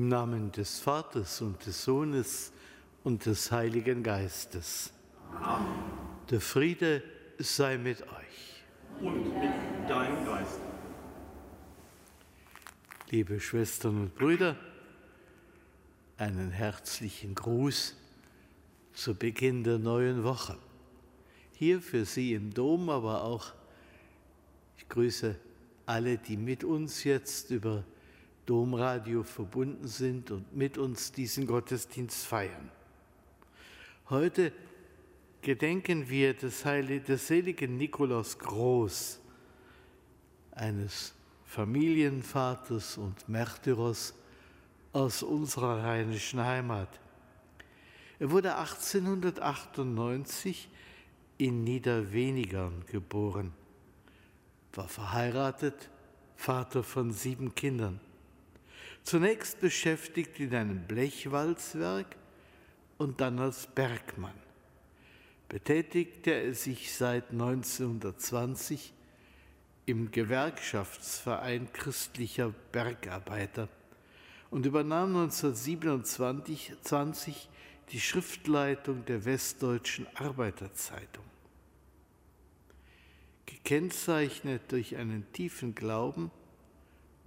Im Namen des Vaters und des Sohnes und des Heiligen Geistes. Amen. Der Friede sei mit euch. Und mit deinem Geist. Liebe Schwestern und Brüder, einen herzlichen Gruß zu Beginn der neuen Woche. Hier für Sie im Dom, aber auch ich grüße alle, die mit uns jetzt über Domradio verbunden sind und mit uns diesen Gottesdienst feiern. Heute gedenken wir des, Heilig des seligen Nikolaus Groß, eines Familienvaters und Märtyrers aus unserer rheinischen Heimat. Er wurde 1898 in Niederwenigern geboren, war verheiratet, Vater von sieben Kindern. Zunächst beschäftigt in einem Blechwalzwerk und dann als Bergmann. Betätigte er sich seit 1920 im Gewerkschaftsverein christlicher Bergarbeiter und übernahm 1927 die Schriftleitung der Westdeutschen Arbeiterzeitung. Gekennzeichnet durch einen tiefen Glauben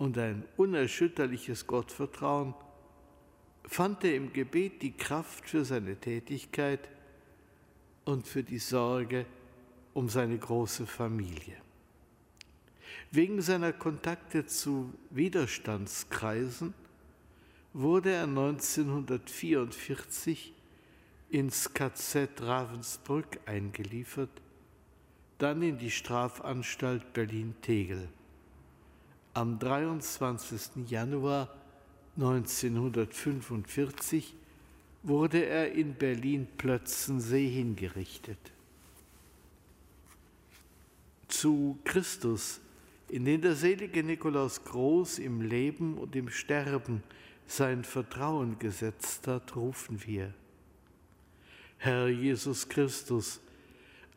und ein unerschütterliches Gottvertrauen, fand er im Gebet die Kraft für seine Tätigkeit und für die Sorge um seine große Familie. Wegen seiner Kontakte zu Widerstandskreisen wurde er 1944 ins KZ Ravensbrück eingeliefert, dann in die Strafanstalt Berlin-Tegel. Am 23. Januar 1945 wurde er in Berlin-Plötzensee hingerichtet. Zu Christus, in den der selige Nikolaus Groß im Leben und im Sterben sein Vertrauen gesetzt hat, rufen wir. Herr Jesus Christus,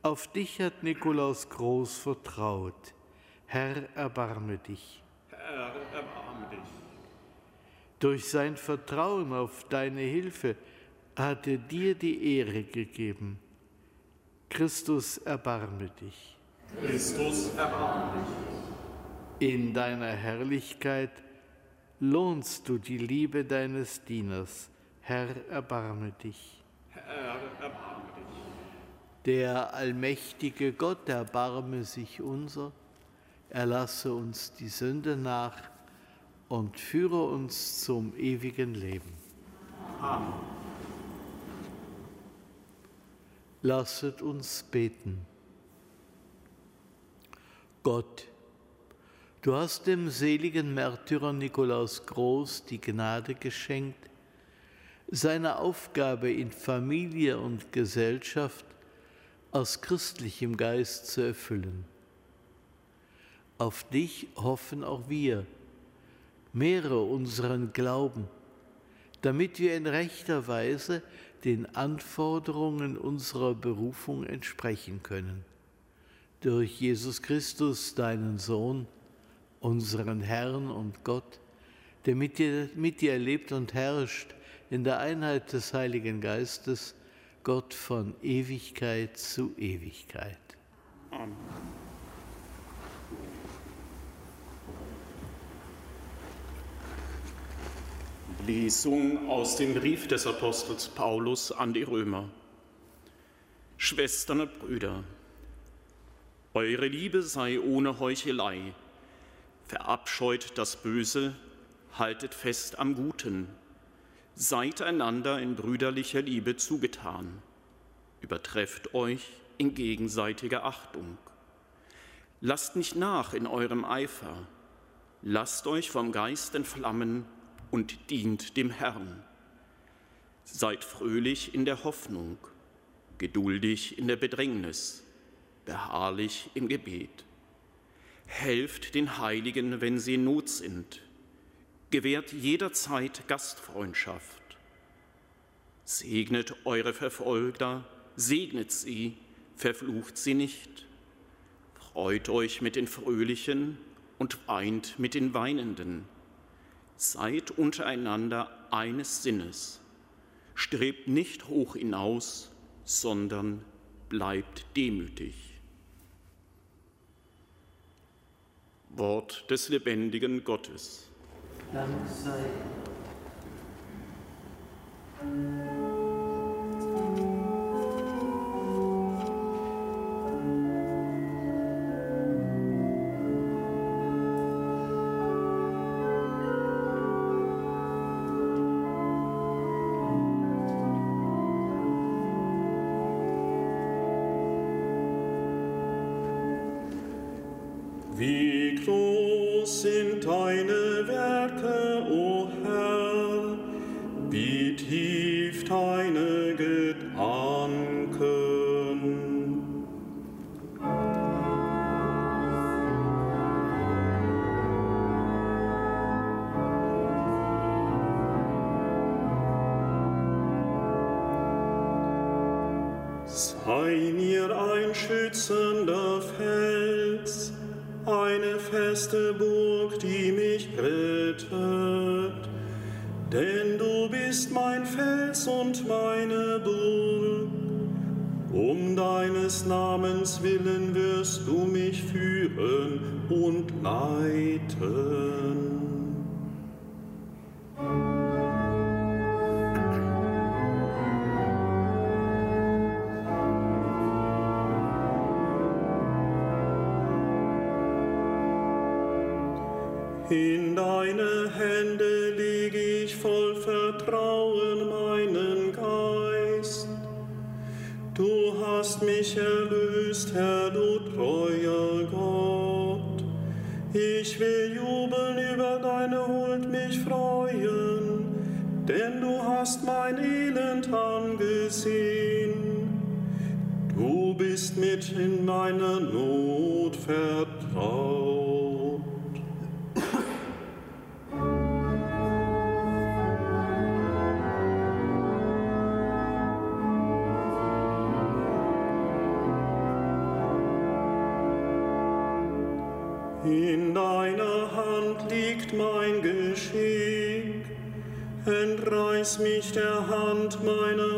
auf dich hat Nikolaus Groß vertraut. Herr, erbarme dich. Durch sein Vertrauen auf deine Hilfe hat er dir die Ehre gegeben. Christus, erbarme dich. Christus, erbarme dich. In deiner Herrlichkeit lohnst du die Liebe deines Dieners. Herr, erbarme dich. Herr, erbarme dich. Der allmächtige Gott erbarme sich unser erlasse uns die Sünde nach und führe uns zum ewigen Leben. Amen. Lasset uns beten. Gott, du hast dem seligen Märtyrer Nikolaus Groß die Gnade geschenkt, seine Aufgabe in Familie und Gesellschaft aus christlichem Geist zu erfüllen. Auf dich hoffen auch wir. Mehre unseren Glauben, damit wir in rechter Weise den Anforderungen unserer Berufung entsprechen können. Durch Jesus Christus, deinen Sohn, unseren Herrn und Gott, der mit dir, mit dir lebt und herrscht in der Einheit des Heiligen Geistes, Gott von Ewigkeit zu Ewigkeit. Amen. Lesung aus dem Brief des Apostels Paulus an die Römer. Schwestern und Brüder, eure Liebe sei ohne Heuchelei. Verabscheut das Böse, haltet fest am Guten. Seid einander in brüderlicher Liebe zugetan. Übertrefft euch in gegenseitiger Achtung. Lasst nicht nach in eurem Eifer. Lasst euch vom Geist entflammen und dient dem Herrn. Seid fröhlich in der Hoffnung, geduldig in der Bedrängnis, beharrlich im Gebet. Helft den Heiligen, wenn sie in Not sind. Gewährt jederzeit Gastfreundschaft. Segnet eure Verfolger, segnet sie, verflucht sie nicht. Freut euch mit den Fröhlichen und weint mit den Weinenden Seid untereinander eines Sinnes. Strebt nicht hoch hinaus, sondern bleibt demütig. Wort des lebendigen Gottes. Dank sei. Sei mir ein schützender Fels, eine feste Burg, die mich rettet. Denn du bist mein Fels und meine Burg. Um deines Namens willen wirst du mich führen und leiten. Entreiß mich der Hand meiner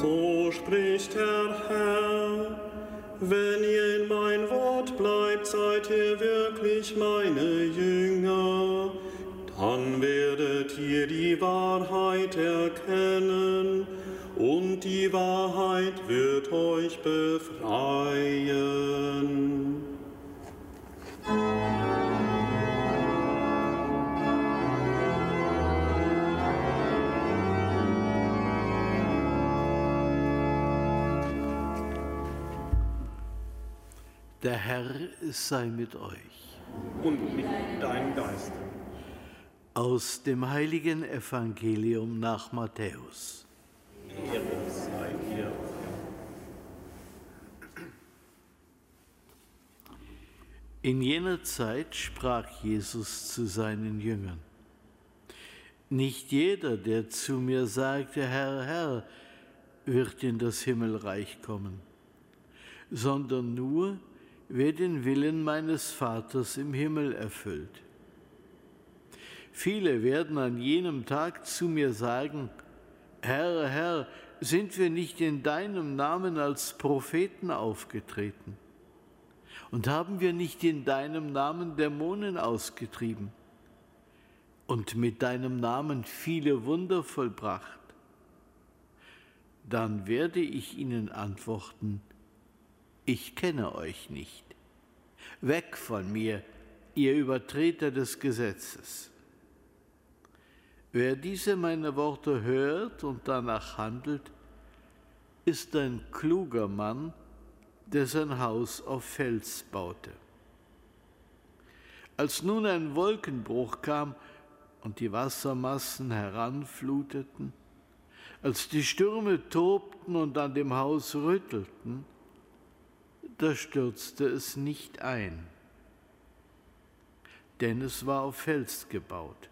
So spricht der Herr, wenn ihr in mein Wort bleibt, seid ihr wirklich meine Jünger, dann werdet ihr die Wahrheit erkennen und die Wahrheit wird euch befreien. Der Herr sei mit euch. Und mit deinem Geist. Aus dem heiligen Evangelium nach Matthäus. Ehre sei dir. In jener Zeit sprach Jesus zu seinen Jüngern, Nicht jeder, der zu mir sagte, Herr, Herr, wird in das Himmelreich kommen, sondern nur, wer den Willen meines Vaters im Himmel erfüllt. Viele werden an jenem Tag zu mir sagen, Herr, Herr, sind wir nicht in deinem Namen als Propheten aufgetreten? Und haben wir nicht in deinem Namen Dämonen ausgetrieben und mit deinem Namen viele Wunder vollbracht? Dann werde ich ihnen antworten, ich kenne euch nicht. Weg von mir, ihr Übertreter des Gesetzes. Wer diese meine Worte hört und danach handelt, ist ein kluger Mann, der sein Haus auf Fels baute. Als nun ein Wolkenbruch kam und die Wassermassen heranfluteten, als die Stürme tobten und an dem Haus rüttelten, da stürzte es nicht ein, denn es war auf Fels gebaut.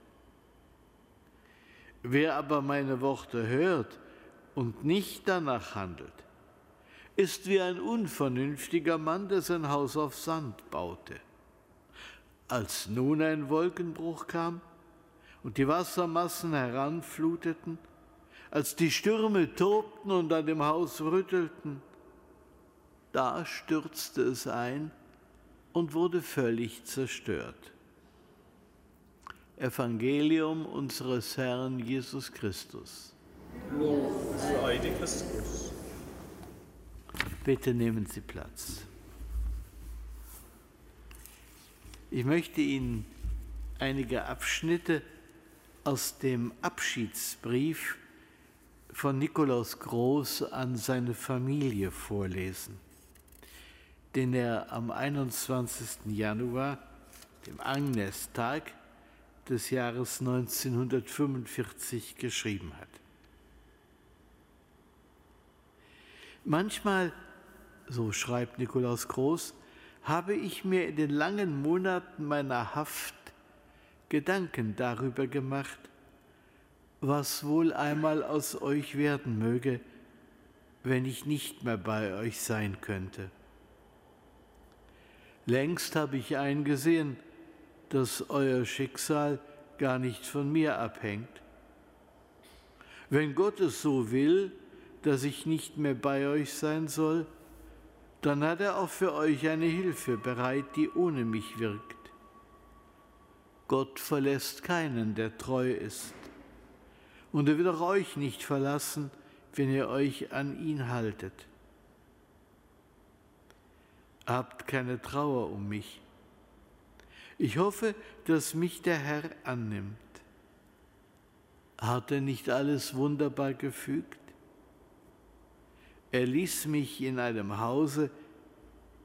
Wer aber meine Worte hört und nicht danach handelt, ist wie ein unvernünftiger Mann, der sein Haus auf Sand baute. Als nun ein Wolkenbruch kam und die Wassermassen heranfluteten, als die Stürme tobten und an dem Haus rüttelten, da stürzte es ein und wurde völlig zerstört. Evangelium unseres Herrn Jesus Christus. Bitte nehmen Sie Platz. Ich möchte Ihnen einige Abschnitte aus dem Abschiedsbrief von Nikolaus Groß an seine Familie vorlesen, den er am 21. Januar, dem Agnestag, des Jahres 1945 geschrieben hat. Manchmal, so schreibt Nikolaus Groß, habe ich mir in den langen Monaten meiner Haft Gedanken darüber gemacht, was wohl einmal aus euch werden möge, wenn ich nicht mehr bei euch sein könnte. Längst habe ich eingesehen, dass euer Schicksal gar nicht von mir abhängt. Wenn Gott es so will, dass ich nicht mehr bei euch sein soll, dann hat er auch für euch eine Hilfe bereit, die ohne mich wirkt. Gott verlässt keinen, der treu ist. Und er wird auch euch nicht verlassen, wenn ihr euch an ihn haltet. Habt keine Trauer um mich ich hoffe, dass mich der Herr annimmt. Hat er nicht alles wunderbar gefügt? Er ließ mich in einem Hause,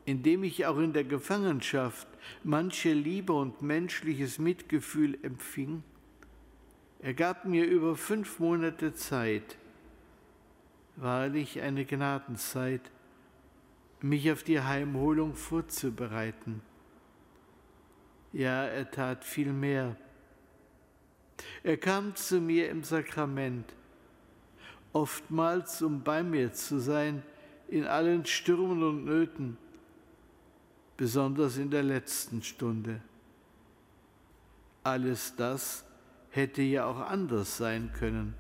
in dem ich auch in der Gefangenschaft manche Liebe und menschliches Mitgefühl empfing. Er gab mir über fünf Monate Zeit, wahrlich eine Gnadenzeit, mich auf die Heimholung vorzubereiten. Ja, er tat viel mehr. Er kam zu mir im Sakrament, oftmals um bei mir zu sein in allen Stürmen und Nöten, besonders in der letzten Stunde. Alles das hätte ja auch anders sein können.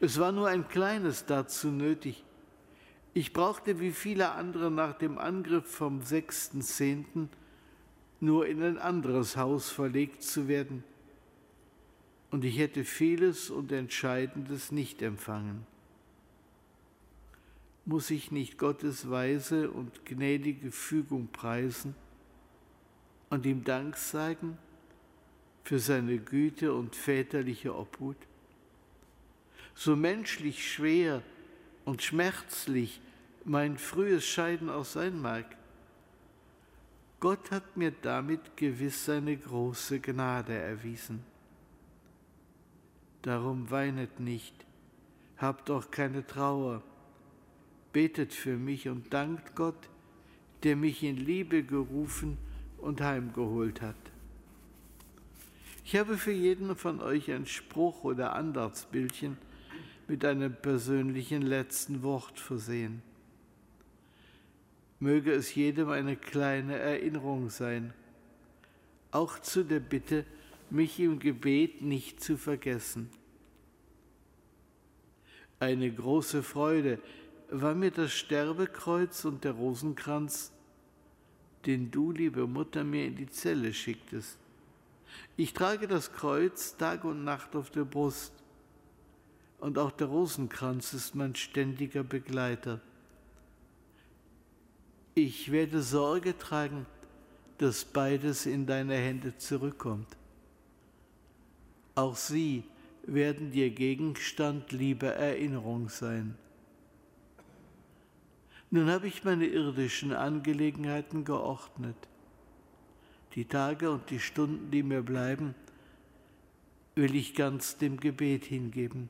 Es war nur ein kleines dazu nötig. Ich brauchte wie viele andere nach dem Angriff vom 6.10 nur in ein anderes Haus verlegt zu werden, und ich hätte vieles und Entscheidendes nicht empfangen. Muss ich nicht Gottes weise und gnädige Fügung preisen und ihm Dank sagen für seine Güte und väterliche Obhut? So menschlich schwer und schmerzlich mein frühes Scheiden auch sein mag, Gott hat mir damit gewiss seine große Gnade erwiesen. Darum weinet nicht, habt auch keine Trauer, betet für mich und dankt Gott, der mich in Liebe gerufen und heimgeholt hat. Ich habe für jeden von euch ein Spruch oder Andachtsbildchen mit einem persönlichen letzten Wort versehen möge es jedem eine kleine Erinnerung sein, auch zu der Bitte, mich im Gebet nicht zu vergessen. Eine große Freude war mir das Sterbekreuz und der Rosenkranz, den du, liebe Mutter, mir in die Zelle schicktest. Ich trage das Kreuz Tag und Nacht auf der Brust, und auch der Rosenkranz ist mein ständiger Begleiter. Ich werde Sorge tragen, dass beides in deine Hände zurückkommt. Auch sie werden dir Gegenstand lieber Erinnerung sein. Nun habe ich meine irdischen Angelegenheiten geordnet. Die Tage und die Stunden, die mir bleiben, will ich ganz dem Gebet hingeben.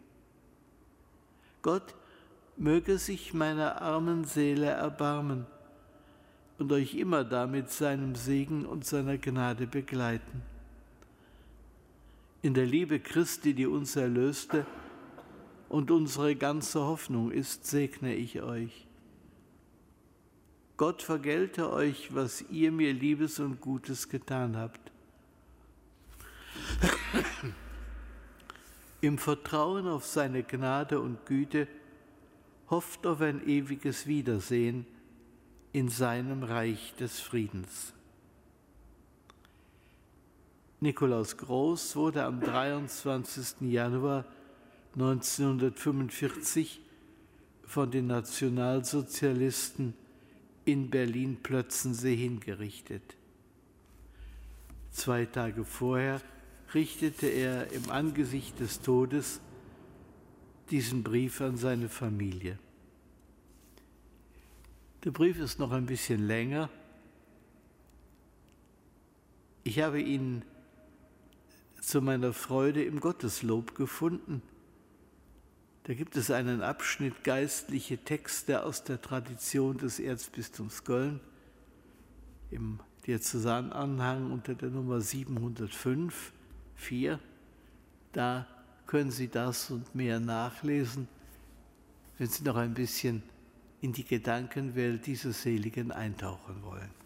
Gott möge sich meiner armen Seele erbarmen und euch immer damit seinem Segen und seiner Gnade begleiten. In der Liebe Christi, die uns erlöste und unsere ganze Hoffnung ist, segne ich euch. Gott vergelte euch, was ihr mir Liebes und Gutes getan habt. Im Vertrauen auf seine Gnade und Güte hofft auf ein ewiges Wiedersehen in seinem Reich des Friedens. Nikolaus Groß wurde am 23. Januar 1945 von den Nationalsozialisten in Berlin-Plötzensee hingerichtet. Zwei Tage vorher richtete er im Angesicht des Todes diesen Brief an seine Familie. Der Brief ist noch ein bisschen länger. Ich habe ihn zu meiner Freude im Gotteslob gefunden. Da gibt es einen Abschnitt geistliche Texte aus der Tradition des Erzbistums Köln im Diözesananhang unter der Nummer 705, 4. Da können Sie das und mehr nachlesen, wenn Sie noch ein bisschen in die Gedankenwelt dieses Seligen eintauchen wollen.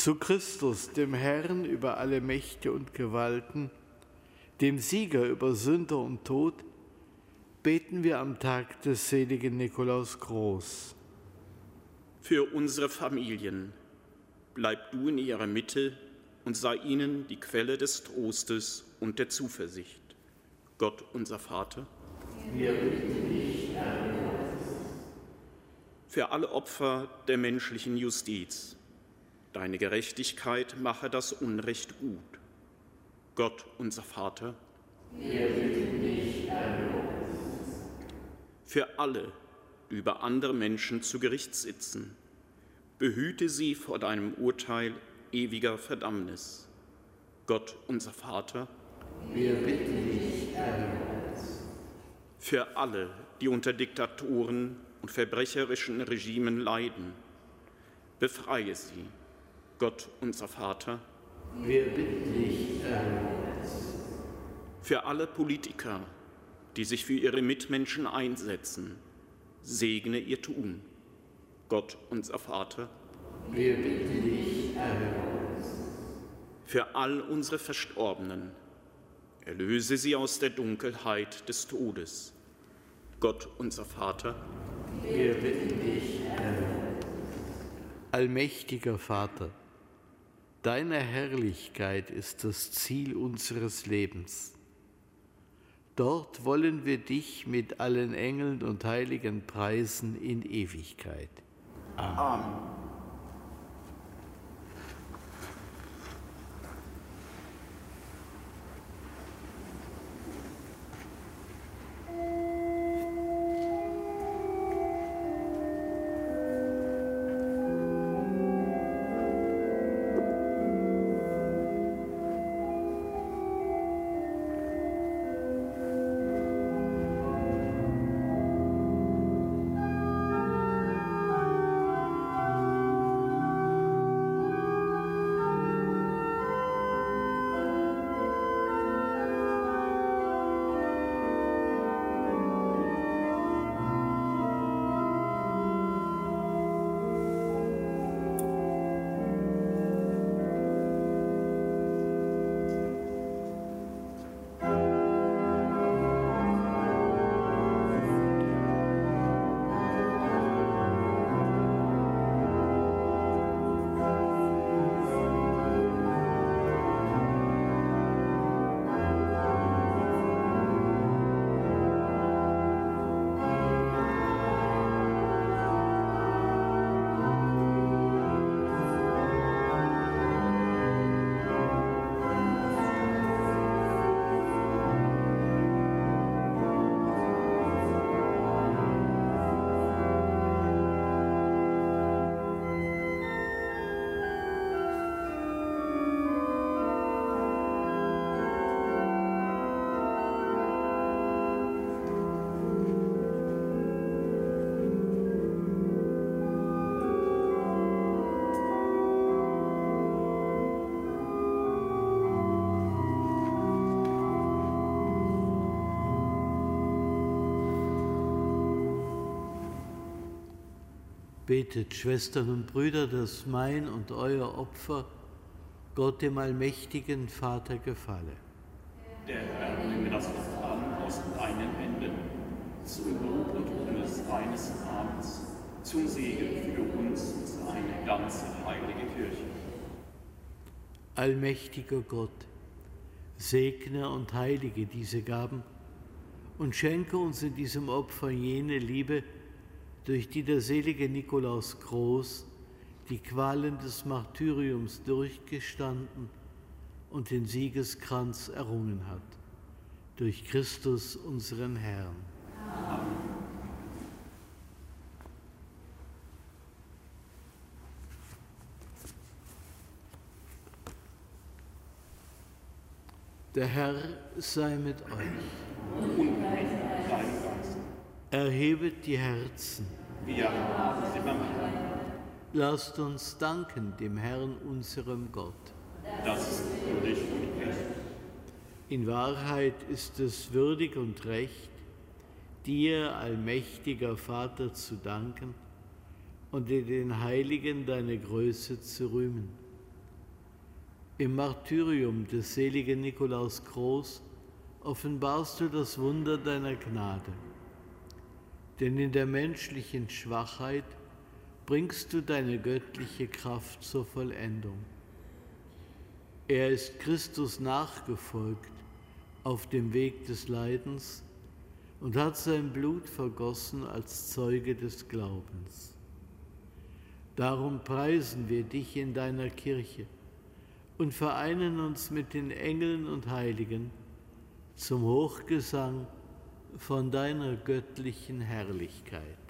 Zu Christus, dem Herrn über alle Mächte und Gewalten, dem Sieger über Sünder und Tod, beten wir am Tag des seligen Nikolaus groß. Für unsere Familien bleib du in ihrer Mitte und sei ihnen die Quelle des Trostes und der Zuversicht. Gott, unser Vater. Wir bitten dich, Herr. Für alle Opfer der menschlichen Justiz Deine Gerechtigkeit mache das Unrecht gut. Gott, unser Vater, wir bitten dich, Für alle, die über andere Menschen zu Gericht sitzen, behüte sie vor deinem Urteil ewiger Verdammnis. Gott, unser Vater, wir bitten dich, Für alle, die unter Diktatoren und verbrecherischen Regimen leiden, befreie sie Gott, unser Vater, wir bitten dich, für alle Politiker, die sich für ihre Mitmenschen einsetzen, segne ihr Tun. Gott, unser Vater, wir bitten dich, für all unsere Verstorbenen, erlöse sie aus der Dunkelheit des Todes. Gott, unser Vater, wir bitten dich, Allmächtiger Vater, Deine Herrlichkeit ist das Ziel unseres Lebens. Dort wollen wir dich mit allen Engeln und Heiligen preisen in Ewigkeit. Amen. Amen. Betet, Schwestern und Brüder, dass mein und euer Opfer Gott dem allmächtigen Vater gefalle. Der Herr nehme das Opfer an aus deinen Händen, zum Lob und Ruhm deines Namens, zum Segen für uns und seine ganze heilige Kirche. Allmächtiger Gott, segne und heilige diese Gaben und schenke uns in diesem Opfer jene Liebe, durch die der selige Nikolaus Groß die Qualen des Martyriums durchgestanden und den Siegeskranz errungen hat. Durch Christus unseren Herrn. Amen. Der Herr sei mit euch. Und mit deinem Geist. Erhebet die Herzen. Wir haben sie. Lasst uns danken dem Herrn, unserem Gott. Das ist würdig und recht. In Wahrheit ist es würdig und recht, dir, allmächtiger Vater, zu danken und in den Heiligen deine Größe zu rühmen im Martyrium des seligen Nikolaus Groß offenbarst du das Wunder deiner Gnade. Denn in der menschlichen Schwachheit bringst du deine göttliche Kraft zur Vollendung. Er ist Christus nachgefolgt auf dem Weg des Leidens und hat sein Blut vergossen als Zeuge des Glaubens. Darum preisen wir dich in deiner Kirche und vereinen uns mit den Engeln und Heiligen zum Hochgesang von deiner göttlichen Herrlichkeit.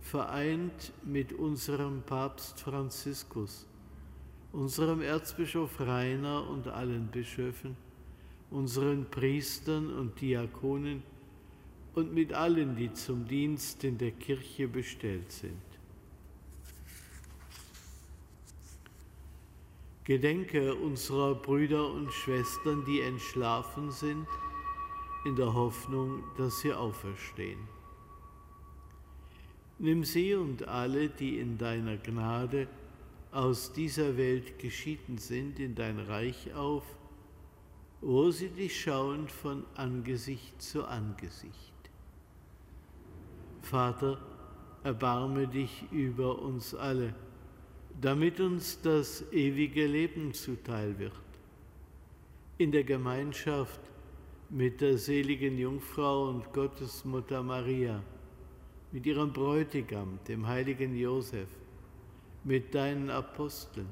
vereint mit unserem Papst Franziskus, unserem Erzbischof Rainer und allen Bischöfen, unseren Priestern und Diakonen und mit allen, die zum Dienst in der Kirche bestellt sind. Gedenke unserer Brüder und Schwestern, die entschlafen sind, in der Hoffnung, dass sie auferstehen. Nimm sie und alle, die in deiner Gnade aus dieser Welt geschieden sind, in dein Reich auf, wo sie dich schauen von Angesicht zu Angesicht. Vater, erbarme dich über uns alle damit uns das ewige Leben zuteil wird. In der Gemeinschaft mit der seligen Jungfrau und Gottesmutter Maria, mit ihrem Bräutigam, dem heiligen Josef, mit deinen Aposteln,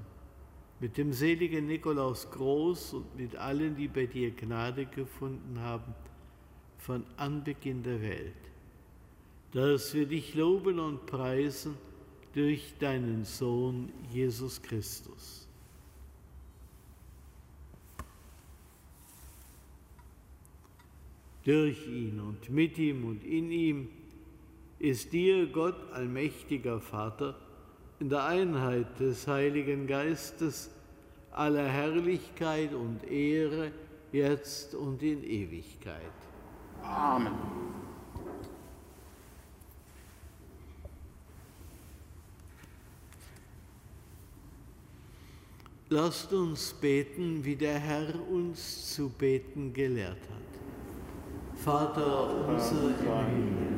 mit dem seligen Nikolaus Groß und mit allen, die bei dir Gnade gefunden haben, von Anbeginn der Welt, dass wir dich loben und preisen, durch deinen Sohn Jesus Christus. Durch ihn und mit ihm und in ihm ist dir, Gott, allmächtiger Vater, in der Einheit des Heiligen Geistes aller Herrlichkeit und Ehre, jetzt und in Ewigkeit. Amen. Lasst uns beten, wie der Herr uns zu beten gelehrt hat. Vater unser im Himmel,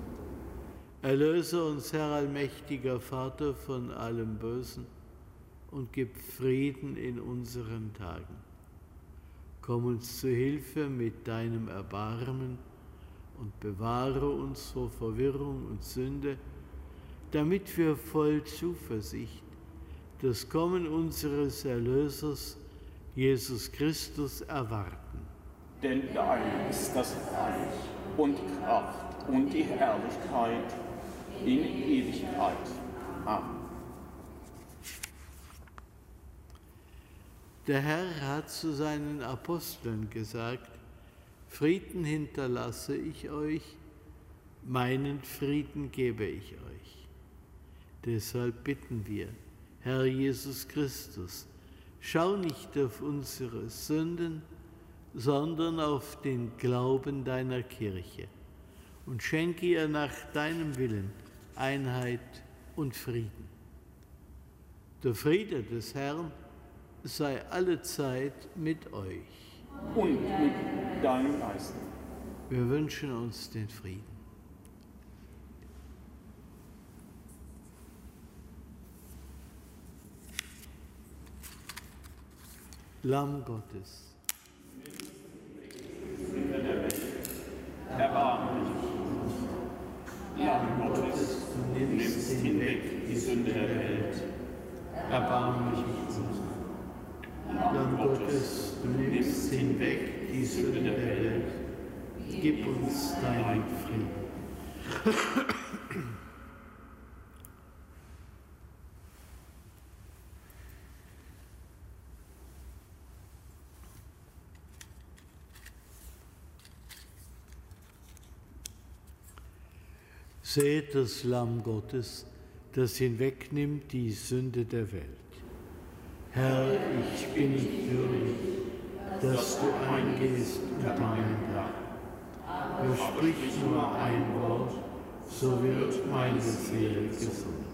Erlöse uns, Herr allmächtiger Vater, von allem Bösen und gib Frieden in unseren Tagen. Komm uns zu Hilfe mit deinem Erbarmen und bewahre uns vor Verwirrung und Sünde, damit wir voll Zuversicht das Kommen unseres Erlösers, Jesus Christus, erwarten. Denn dein ist das Reich und Kraft und die Herrlichkeit in Ewigkeit. Amen. Der Herr hat zu seinen Aposteln gesagt, Frieden hinterlasse ich euch, meinen Frieden gebe ich euch. Deshalb bitten wir, Herr Jesus Christus, schau nicht auf unsere Sünden, sondern auf den Glauben deiner Kirche und schenke ihr nach deinem Willen Einheit und Frieden. Der Friede des Herrn sei allezeit mit euch. Und mit deinem Geist. Wir wünschen uns den Frieden. Lamm Gottes. erbarmlich mit uns. Lamm Gottes, du nimmst hinweg die Sünde der Welt, gib uns deinen Frieden. Seht das Lamm Gottes, das hinwegnimmt die Sünde der Welt. Herr, ich bin nicht würdig, dass du eingehst unter mein Dach. Nur sprich nur ein Wort, so wird meine Seele gesund.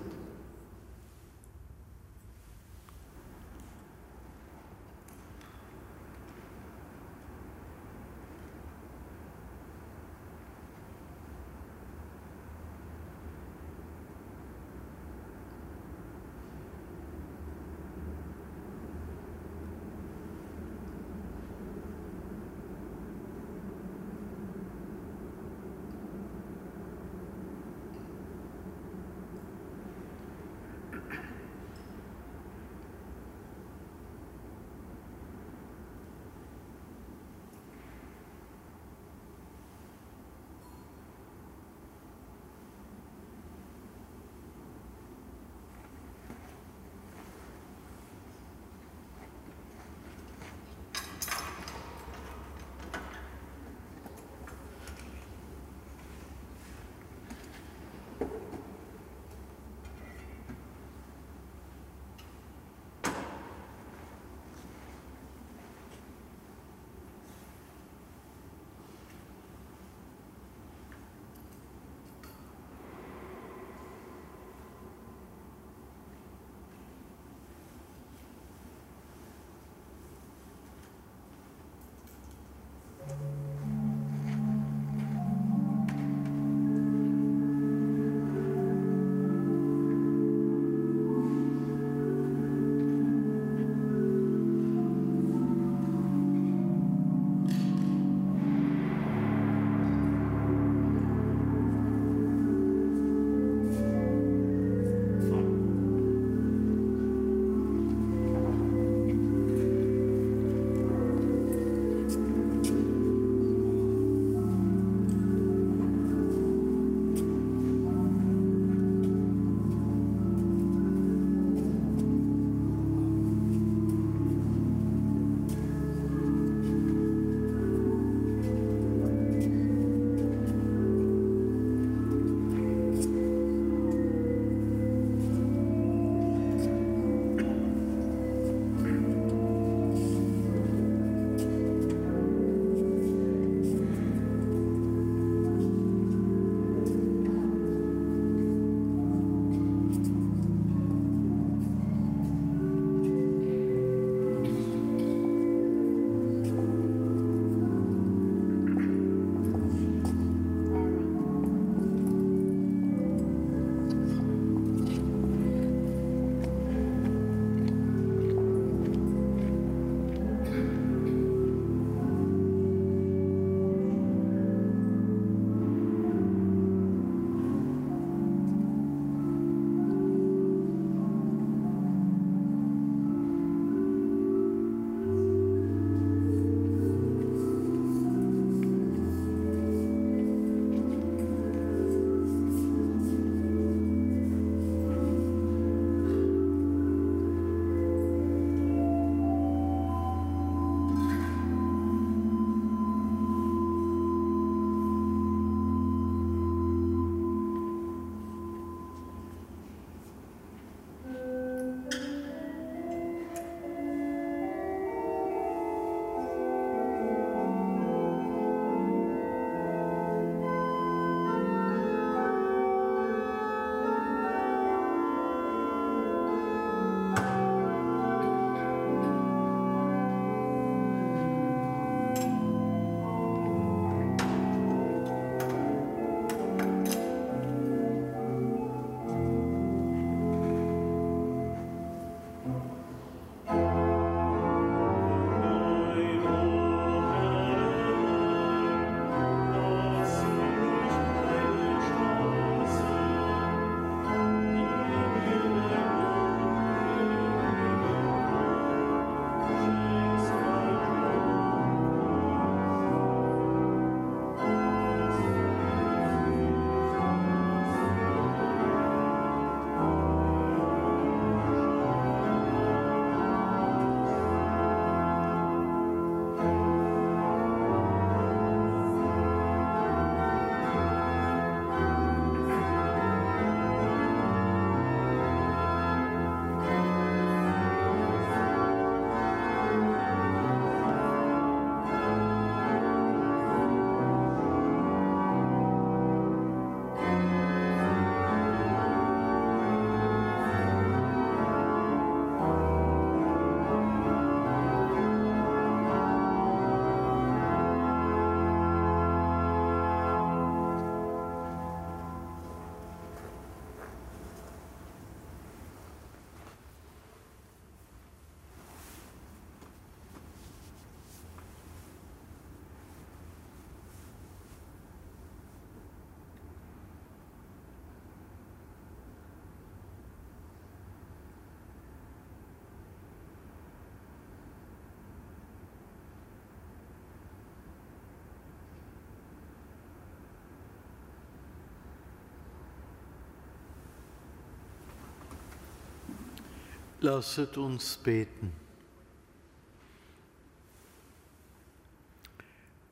Lasset uns beten.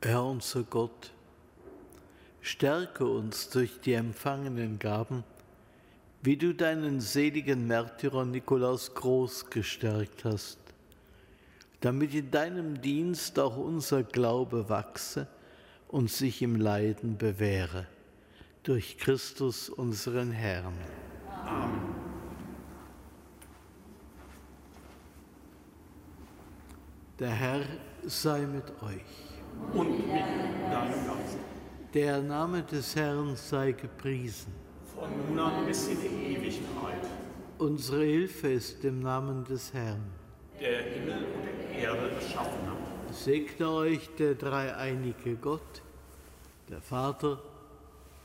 Herr unser Gott, stärke uns durch die empfangenen Gaben, wie du deinen seligen Märtyrer Nikolaus Groß gestärkt hast, damit in deinem Dienst auch unser Glaube wachse und sich im Leiden bewähre. Durch Christus unseren Herrn. Der Herr sei mit euch. Und mit deinem Geist. Der Name des Herrn sei gepriesen. Von nun an bis in die Ewigkeit. Unsere Hilfe ist im Namen des Herrn. Der Himmel und Erde erschaffen hat. Segne euch der dreieinige Gott, der Vater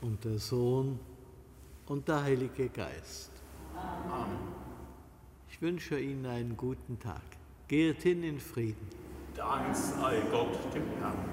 und der Sohn und der Heilige Geist. Amen. Ich wünsche Ihnen einen guten Tag. Geht hin in Frieden. Dank sei Gott dem Herrn.